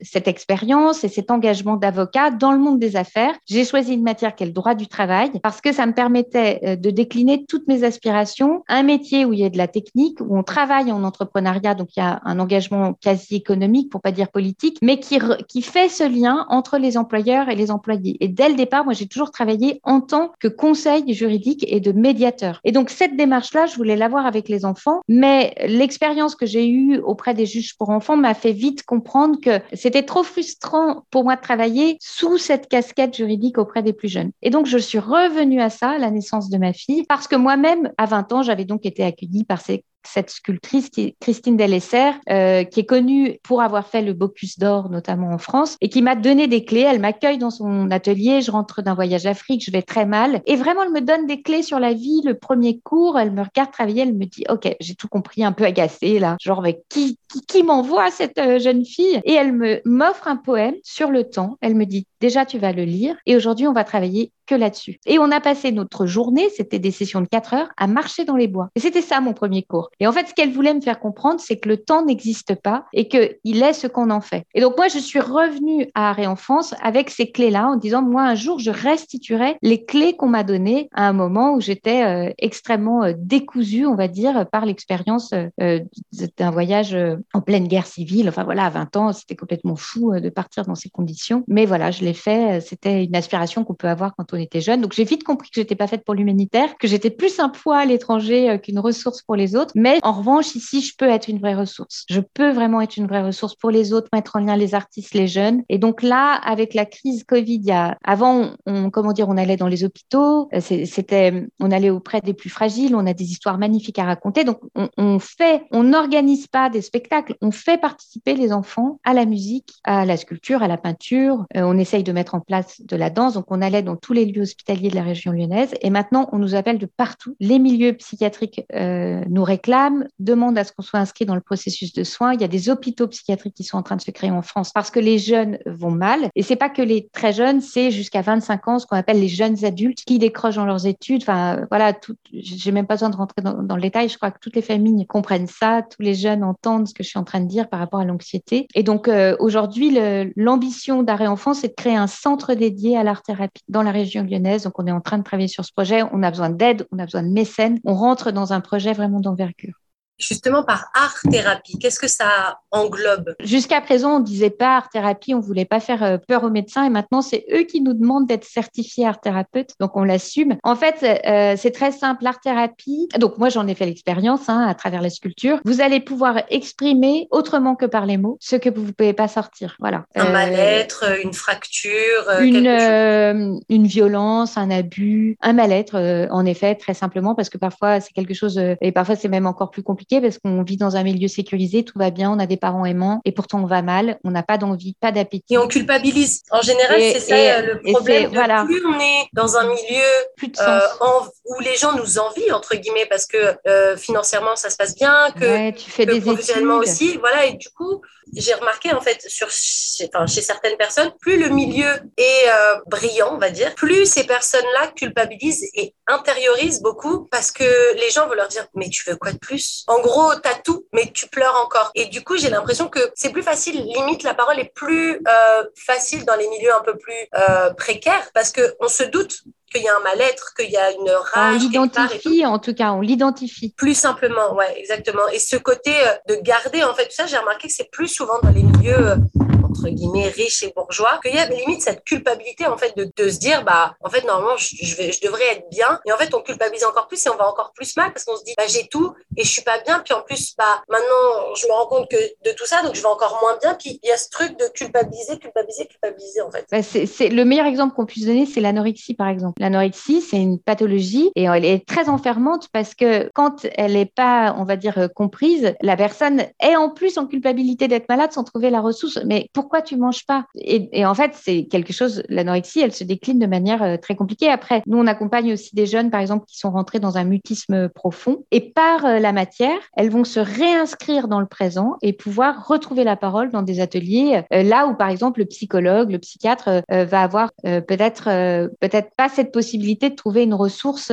cette expérience et cet engagement d'avocat dans le monde des affaires. J'ai choisi une matière qui est le droit du travail parce que ça me permettait de décliner toutes mes aspirations. Un métier où il y a de la technique, où on travaille en entrepreneuriat, donc il y a un engagement quasi économique, pour pas dire politique, mais qui, qui fait ce lien entre les employeurs et les employés. Et dès le départ, moi, j'ai toujours travaillé en tant que conseil juridique et de médiateur. Et donc, cette démarche-là, je voulais l'avoir avec les enfants, mais l'expérience que j'ai eue auprès des juges pour enfants m'a fait vite comprendre que c'était trop frustrant pour moi de travailler sous cette casquette juridique auprès des plus jeunes. Et donc, je suis revenue à ça à la naissance de ma fille, parce que moi-même, à 20 ans, j'avais donc été accueillie par ces cette sculptrice qui Christine Delesser, euh, qui est connue pour avoir fait le Bocuse d'or, notamment en France, et qui m'a donné des clés. Elle m'accueille dans son atelier. Je rentre d'un voyage Afrique, je vais très mal. Et vraiment, elle me donne des clés sur la vie. Le premier cours, elle me regarde travailler, elle me dit Ok, j'ai tout compris, un peu agacée là. Genre, mais qui, qui, m'envoie cette euh, jeune fille? Et elle me m'offre un poème sur le temps. Elle me dit Déjà, tu vas le lire. Et aujourd'hui, on va travailler que là-dessus. Et on a passé notre journée, c'était des sessions de 4 heures, à marcher dans les bois. Et c'était ça mon premier cours. Et en fait, ce qu'elle voulait me faire comprendre, c'est que le temps n'existe pas et qu'il est ce qu'on en fait. Et donc moi, je suis revenue à Arrêt Enfance avec ces clés-là en disant, moi, un jour, je restituerai les clés qu'on m'a données à un moment où j'étais euh, extrêmement euh, décousue, on va dire, par l'expérience euh, d'un voyage en pleine guerre civile. Enfin voilà, à 20 ans, c'était complètement fou de partir dans ces conditions. Mais voilà, je l'ai fait. C'était une aspiration qu'on peut avoir quand on était jeune. Donc j'ai vite compris que j'étais pas faite pour l'humanitaire, que j'étais plus un poids à l'étranger qu'une ressource pour les autres. Mais en revanche, ici, je peux être une vraie ressource. Je peux vraiment être une vraie ressource pour les autres, mettre en lien les artistes, les jeunes. Et donc là, avec la crise Covid, il y a, avant, on, comment dire, on allait dans les hôpitaux, euh, c'était, on allait auprès des plus fragiles, on a des histoires magnifiques à raconter. Donc on, on fait, on n'organise pas des spectacles, on fait participer les enfants à la musique, à la sculpture, à la peinture. Euh, on de mettre en place de la danse. Donc on allait dans tous les lieux hospitaliers de la région lyonnaise. Et maintenant, on nous appelle de partout. Les milieux psychiatriques euh, nous réclament, demandent à ce qu'on soit inscrit dans le processus de soins. Il y a des hôpitaux psychiatriques qui sont en train de se créer en France parce que les jeunes vont mal. Et c'est pas que les très jeunes, c'est jusqu'à 25 ans, ce qu'on appelle les jeunes adultes qui décrochent dans leurs études. Enfin, voilà, j'ai même pas besoin de rentrer dans, dans, le détail. Je crois que toutes les familles comprennent ça. Tous les jeunes entendent ce que je suis en train de dire par rapport à l'anxiété. Et donc, euh, aujourd'hui, l'ambition d'Arrêt Enfant, c'est de créer un centre dédié à l'art-thérapie dans la région lyonnaise. Donc, on est en train de travailler sur ce projet. On a besoin d'aide, on a besoin de mécènes. On rentre dans un projet vraiment d'envergure justement par art thérapie Qu'est-ce que ça englobe? Jusqu'à présent, on disait pas art thérapie, on voulait pas faire euh, peur aux médecins et maintenant c'est eux qui nous demandent d'être certifiés art thérapeutes, donc on l'assume. En fait, euh, c'est très simple, art thérapie. Donc moi j'en ai fait l'expérience hein, à travers la sculpture. Vous allez pouvoir exprimer autrement que par les mots ce que vous ne pouvez pas sortir. Voilà. Un euh, mal-être, une fracture, une, une violence, un abus, un mal-être en effet très simplement parce que parfois c'est quelque chose et parfois c'est même encore plus compliqué parce qu'on vit dans un milieu sécurisé, tout va bien, on a des parents aimants et pourtant on va mal, on n'a pas d'envie, pas d'appétit. Et on culpabilise. En général, c'est ça euh, le problème. voilà. Plus on est dans un milieu euh, où les gens nous envient, entre guillemets, parce que euh, financièrement ça se passe bien, que, tu fais des professionnellement aussi. Voilà, et du coup, j'ai remarqué en fait sur, chez, enfin, chez certaines personnes, plus le milieu est brillant, on va dire, plus ces personnes-là culpabilisent et intériorisent beaucoup parce que les gens veulent leur dire mais tu veux quoi de plus? En gros, t'as tout, mais tu pleures encore. Et du coup, j'ai l'impression que c'est plus facile, limite, la parole est plus euh, facile dans les milieux un peu plus euh, précaires parce qu'on se doute qu'il y a un mal-être, qu'il y a une rage. On l'identifie, en tout cas, on l'identifie. Plus simplement, ouais, exactement. Et ce côté euh, de garder, en fait, tout ça, j'ai remarqué que c'est plus souvent dans les milieux entre guillemets riches et bourgeois, qu'il y a limite cette culpabilité en fait de, se dire bah en fait normalement je, vais, je devrais être bien et en fait on culpabilise encore plus et on va encore plus mal parce qu'on se dit bah j'ai tout et je suis pas bien puis en plus bah maintenant je me rends compte que de tout ça donc je vais encore moins bien puis il y a ce truc de culpabiliser, culpabiliser, culpabiliser en fait. Bah, c'est le meilleur exemple qu'on puisse donner c'est l'anorexie par exemple. L'anorexie c'est une pathologie et elle est très enfermante parce que quand elle n'est pas on va dire comprise la personne est en plus en culpabilité d'être malade sans trouver la ressource mais pourquoi tu manges pas? Et, en fait c'est quelque chose l'anorexie elle se décline de manière euh, très compliquée. Après nous on accompagne aussi des jeunes par exemple qui sont rentrés dans un mutisme profond. Et par euh, la matière elles vont se réinscrire dans le présent et pouvoir retrouver la parole dans des ateliers euh, là où par exemple le psychologue le psychiatre va avoir peut-être peut-être pas cette possibilité de trouver une ressource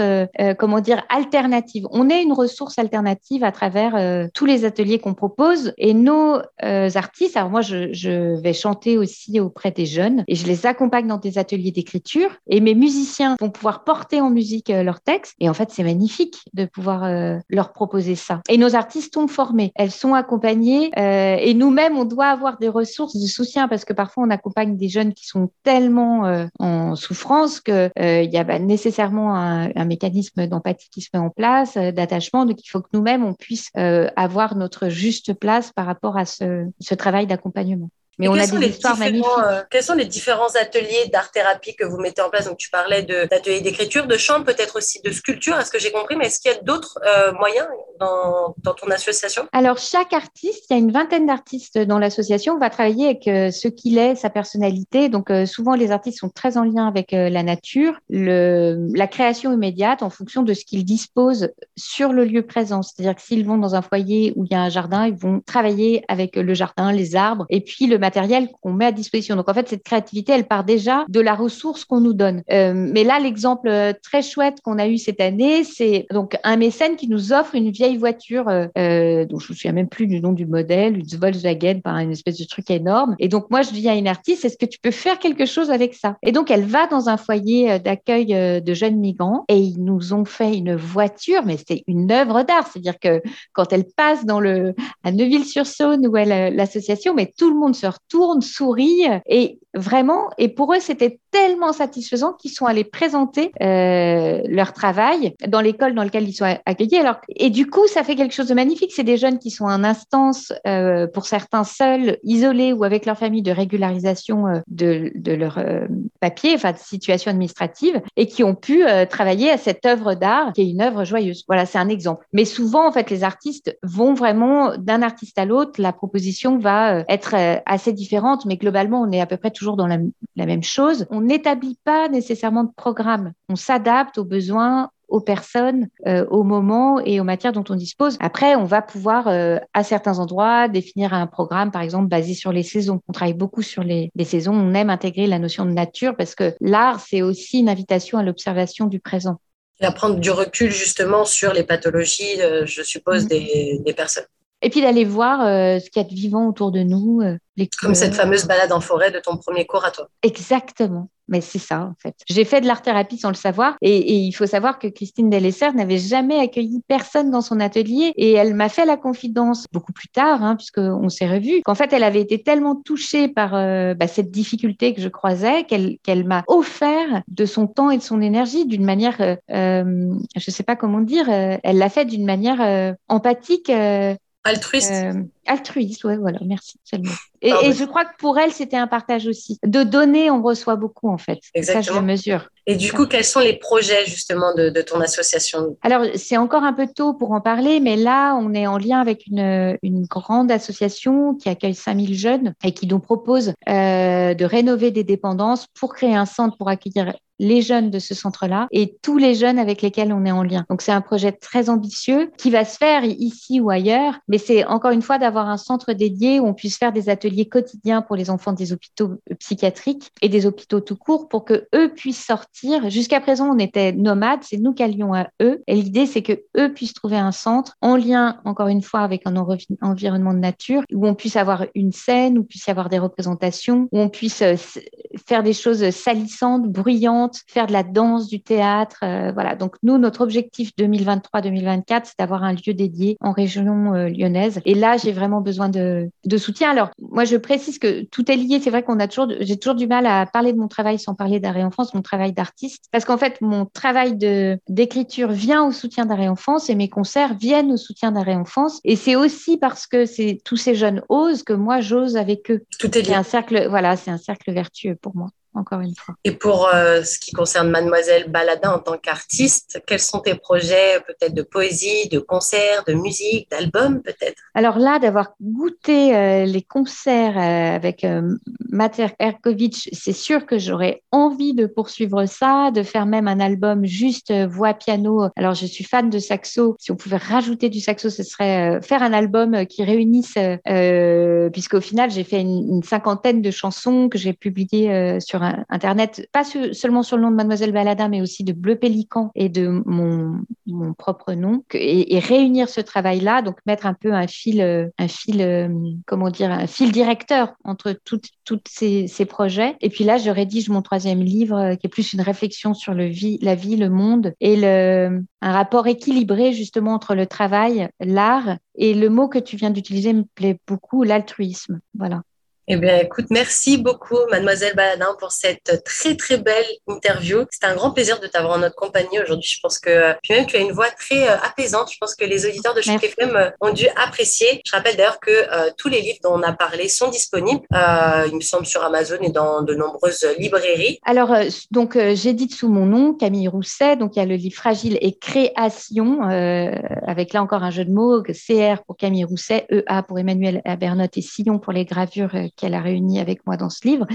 comment dire alternative. On est une ressource alternative à travers tous les ateliers qu'on propose. Et nos artistes alors moi je, je vais chanter aussi auprès des jeunes et je les accompagne dans des ateliers d'écriture et mes musiciens vont pouvoir porter en musique euh, leurs textes et en fait c'est magnifique de pouvoir euh, leur proposer ça. Et nos artistes sont formés, elles sont accompagnées euh, et nous-mêmes on doit avoir des ressources de soutien parce que parfois on accompagne des jeunes qui sont tellement en souffrance que il y a nécessairement un, mécanisme d'empathie qui se met en place, d'attachement, donc il faut que nous-mêmes on puisse avoir notre juste place par rapport à ce travail d'accompagnement. Mais on a des histoires magnifiques. Euh, quels sont les différents ateliers d'art-thérapie que vous mettez en place? Donc, tu parlais d'ateliers d'écriture, de chant, peut-être aussi de sculpture, est-ce que j'ai compris? Mais est-ce qu'il y a d'autres euh, moyens dans, dans, ton association? Alors, chaque artiste, il y a une vingtaine d'artistes dans l'association, va travailler avec euh, ce qu'il est, sa personnalité. Donc, souvent, les artistes sont très en lien avec la nature, le, la création immédiate en fonction de ce qu'ils disposent sur le lieu présent. C'est-à-dire que s'ils vont dans un foyer où il y a un jardin, ils vont travailler avec le jardin, les arbres, et puis le matériel qu'on met à disposition. Donc en fait, cette créativité, elle part déjà de la ressource qu'on nous donne. Euh, mais là, l'exemple euh, très chouette qu'on a eu cette année, c'est donc un mécène qui nous offre une vieille voiture, euh, dont je me souviens même plus du nom du modèle, une Volkswagen, par une espèce de truc énorme. Et donc moi, je dis à une artiste, est-ce que tu peux faire quelque chose avec ça? Et donc elle va dans un foyer d'accueil de jeunes migrants et ils nous ont fait une voiture, mais c'est une œuvre d'art. C'est-à-dire que quand elle passe dans le à Neuville-sur-Saône où elle l'association, mais tout le monde se retournent, sourient et vraiment, et pour eux, c'était tellement satisfaisant qu'ils sont allés présenter euh, leur travail dans l'école dans laquelle ils sont accueillis. Alors, et du coup, ça fait quelque chose de magnifique. C'est des jeunes qui sont en instance, euh, pour certains seuls, isolés ou avec leur famille de régularisation euh, de, de leur euh, papier, enfin de situation administrative, et qui ont pu euh, travailler à cette œuvre d'art qui est une œuvre joyeuse. Voilà, c'est un exemple. Mais souvent, en fait, les artistes vont vraiment d'un artiste à l'autre. La proposition va euh, être assez différente, mais globalement, on est à peu près toujours dans la, la même chose. On n'établit pas nécessairement de programme. On s'adapte aux besoins aux personnes, euh, au moment et aux matières dont on dispose. Après, on va pouvoir, euh, à certains endroits, définir un programme, par exemple, basé sur les saisons. On travaille beaucoup sur les, les saisons. On aime intégrer la notion de nature parce que l'art, c'est aussi une invitation à l'observation du présent. Et à prendre du recul, justement, sur les pathologies, euh, je suppose, mmh. des, des personnes. Et puis d'aller voir euh, ce qu'il y a de vivant autour de nous. Euh, Comme cette fameuse balade en forêt de ton premier cours à toi. Exactement. Mais c'est ça, en fait. J'ai fait de l'art-thérapie sans le savoir. Et, il faut savoir que Christine Delesser n'avait jamais accueilli personne dans son atelier. Et elle m'a fait la confidence beaucoup plus tard, hein, puisqu'on s'est revus, qu'en fait, elle avait été tellement touchée par euh, bah, cette difficulté que je croisais qu'elle m'a offert de son temps et de son énergie d'une manière, euh, je ne sais pas comment dire, elle l'a fait d'une manière empathique Altruiste. Euh, altruiste, ouais, voilà, merci, mot. Et, et, je crois que pour elle, c'était un partage aussi. De donner, on reçoit beaucoup, en fait. Exactement. Ça, je le mesure. Et du coup, quels sont les projets, justement, de, de ton association? Alors, c'est encore un peu tôt pour en parler, mais là, on est en lien avec une, une grande association qui accueille 5000 jeunes et qui nous propose euh, de rénover des dépendances pour créer un centre pour accueillir les jeunes de ce centre-là et tous les jeunes avec lesquels on est en lien. Donc c'est un projet très ambitieux qui va se faire ici ou ailleurs, mais c'est encore une fois d'avoir un centre dédié où on puisse faire des ateliers quotidiens pour les enfants des hôpitaux psychiatriques et des hôpitaux tout court pour que eux puissent sortir. Jusqu'à présent, on était nomades, c'est nous qui allions à eux et l'idée c'est que eux puissent trouver un centre en lien encore une fois avec un environnement de nature où on puisse avoir une scène, où puisse y avoir des représentations, où on puisse euh, faire des choses salissantes, bruyantes chante, faire de la danse, du théâtre. voilà. Donc nous, notre objectif 2023-2024, c'est d'avoir un lieu dédié en région lyonnaise. Et là, j'ai vraiment besoin de, de, soutien. Alors, moi, je précise que tout est lié. C'est vrai qu'on a toujours, j'ai toujours du mal à parler de mon travail sans parler d'arrêt enfance, mon travail d'artiste, parce qu'en fait, mon travail de d'écriture vient au soutien d'arrêt enfance et mes concerts viennent au soutien d'arrêt enfance. Et c'est aussi parce que c'est tous ces jeunes osent que moi j'ose avec eux. Tout est lié. C'est un cercle, voilà, c'est un cercle vertueux pour moi encore une fois. Et pour euh, ce qui concerne Mademoiselle Baladin en tant qu'artiste, quels sont tes projets peut-être de poésie, de concert, de musique, d'album peut-être? Alors là, d'avoir goûté euh, les concerts euh, avec Mater Erkovic, c'est sûr que j'aurais envie de poursuivre ça, de faire même un album juste voix piano. Alors je suis fan de saxo. Si on pouvait rajouter du saxo, ce serait faire un album qui réunisse, puisqu'au final j'ai fait une, une, cinquantaine de chansons que j'ai publiées sur Internet, pas seulement sur le nom de Mademoiselle Baladin, mais aussi de Bleu Pélican et de mon, propre nom, et, réunir ce travail-là, donc mettre un peu un fil, euh, un fil, euh, comment dire, un fil directeur entre toutes, toutes ces, projets. Et puis là, je rédige mon troisième livre, euh, qui est plus une réflexion sur la vie, le monde, et un rapport équilibré justement entre le travail, l'art, et le mot que tu viens d'utiliser me plaît beaucoup, l'altruisme. Voilà. Eh bien, écoute, merci beaucoup, Mademoiselle Baladin, pour cette très, très belle interview. C'était un grand plaisir de t'avoir en notre compagnie aujourd'hui. Je pense que, puis même, tu as une voix très euh, apaisante. Je pense que les auditeurs de Choc FM euh, ont dû apprécier. Je rappelle d'ailleurs que euh, tous les livres dont on a parlé sont disponibles, il me semble, sur Amazon et dans de nombreuses librairies. Alors, donc, j'édite sous mon nom, Camille Rousset. Donc, il y a le livre Fragile et Création, avec là encore un jeu de mots, CR pour Camille Rousset, EA pour Emmanuel Abernotte et Sillon pour les gravures qu'elle a réuni avec moi dans ce livre.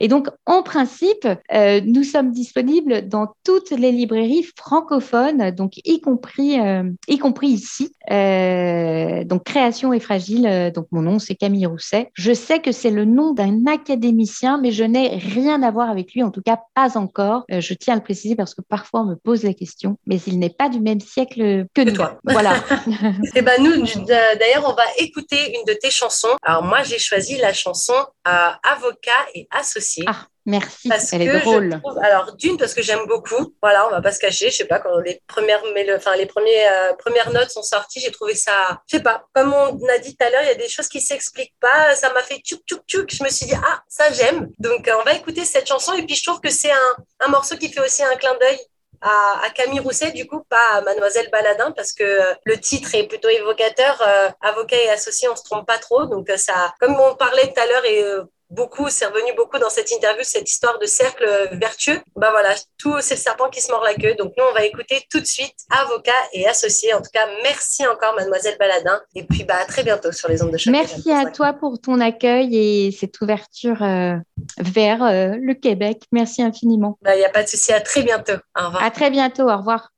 Et donc, en principe, euh, nous sommes disponibles dans toutes les librairies francophones, donc y compris, euh, y compris ici. Euh, donc, Création et fragile. Donc, mon nom, c'est Camille Rousset. Je sais que c'est le nom d'un académicien, mais je n'ai rien à voir avec lui, en tout cas pas encore. je tiens à le préciser parce que parfois on me pose la question, mais il n'est pas du même siècle que, nous. Toi. Voilà. et <laughs> <laughs> eh ben nous, d'ailleurs, on va écouter une de tes chansons. Alors moi, j'ai choisi la chanson avocat et associé. Ah. Merci, elle est drôle. alors d'une parce que j'aime beaucoup, voilà, on va pas se cacher, je sais pas quand les premières, mais le, enfin les premiers, euh, premières notes sont sorties, j'ai trouvé ça, je sais pas, comme on a dit tout à l'heure, il y a des choses qui s'expliquent pas, ça m'a fait tchouk tchouk tchouk, je me suis dit ah ça j'aime, donc euh, on va écouter cette chanson. Et puis je trouve que c'est un, un morceau qui fait aussi un clin d'œil à, à, Camille Rousset, du coup, pas à Mademoiselle Baladin, parce que euh, le titre est plutôt évocateur. avocat et associé, on se trompe pas trop. Donc, ça, comme on parlait tout à l'heure, et beaucoup, c'est revenu beaucoup dans cette interview, cette histoire de cercle vertueux. Bah voilà, tout, c'est le serpent qui se mord la queue. Donc nous, on va écouter tout de suite avocat et associé. En tout cas, merci encore, mademoiselle Baladin. Et puis, bah, à très bientôt sur les ondes de choc. Merci à toi pour ton accueil et cette ouverture euh, vers euh, le Québec. Merci infiniment. Bah, il n'y a pas de souci. À très bientôt. Au revoir. À très bientôt. Au revoir.